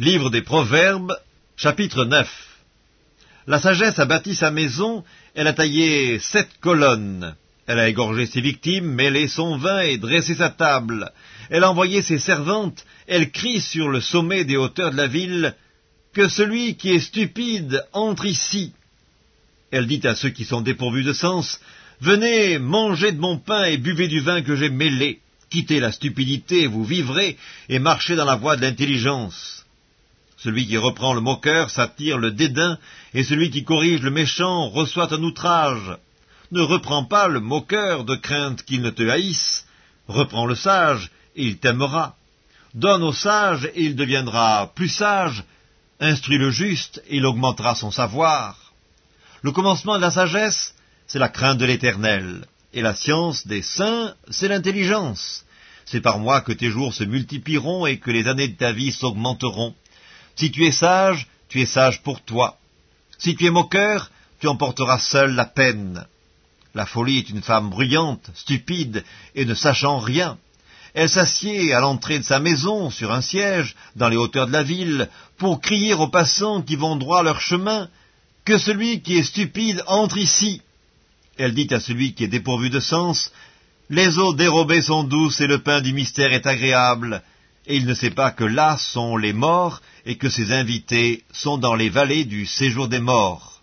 Livre des Proverbes, chapitre 9 La sagesse a bâti sa maison, elle a taillé sept colonnes. Elle a égorgé ses victimes, mêlé son vin et dressé sa table. Elle a envoyé ses servantes, elle crie sur le sommet des hauteurs de la ville, que celui qui est stupide entre ici. Elle dit à ceux qui sont dépourvus de sens, Venez, mangez de mon pain et buvez du vin que j'ai mêlé. Quittez la stupidité, vous vivrez, et marchez dans la voie de l'intelligence. Celui qui reprend le moqueur s'attire le dédain, et celui qui corrige le méchant reçoit un outrage. Ne reprends pas le moqueur de crainte qu'il ne te haïsse, reprends le sage, et il t'aimera. Donne au sage, et il deviendra plus sage, instruis le juste, et il augmentera son savoir. Le commencement de la sagesse, c'est la crainte de l'Éternel, et la science des saints, c'est l'intelligence. C'est par moi que tes jours se multiplieront et que les années de ta vie s'augmenteront. Si tu es sage, tu es sage pour toi. Si tu es moqueur, tu emporteras seul la peine. La folie est une femme bruyante, stupide et ne sachant rien. Elle s'assied à l'entrée de sa maison, sur un siège, dans les hauteurs de la ville, pour crier aux passants qui vont droit leur chemin, que celui qui est stupide entre ici. Elle dit à celui qui est dépourvu de sens, Les eaux dérobées sont douces et le pain du mystère est agréable et il ne sait pas que là sont les morts, et que ses invités sont dans les vallées du séjour des morts.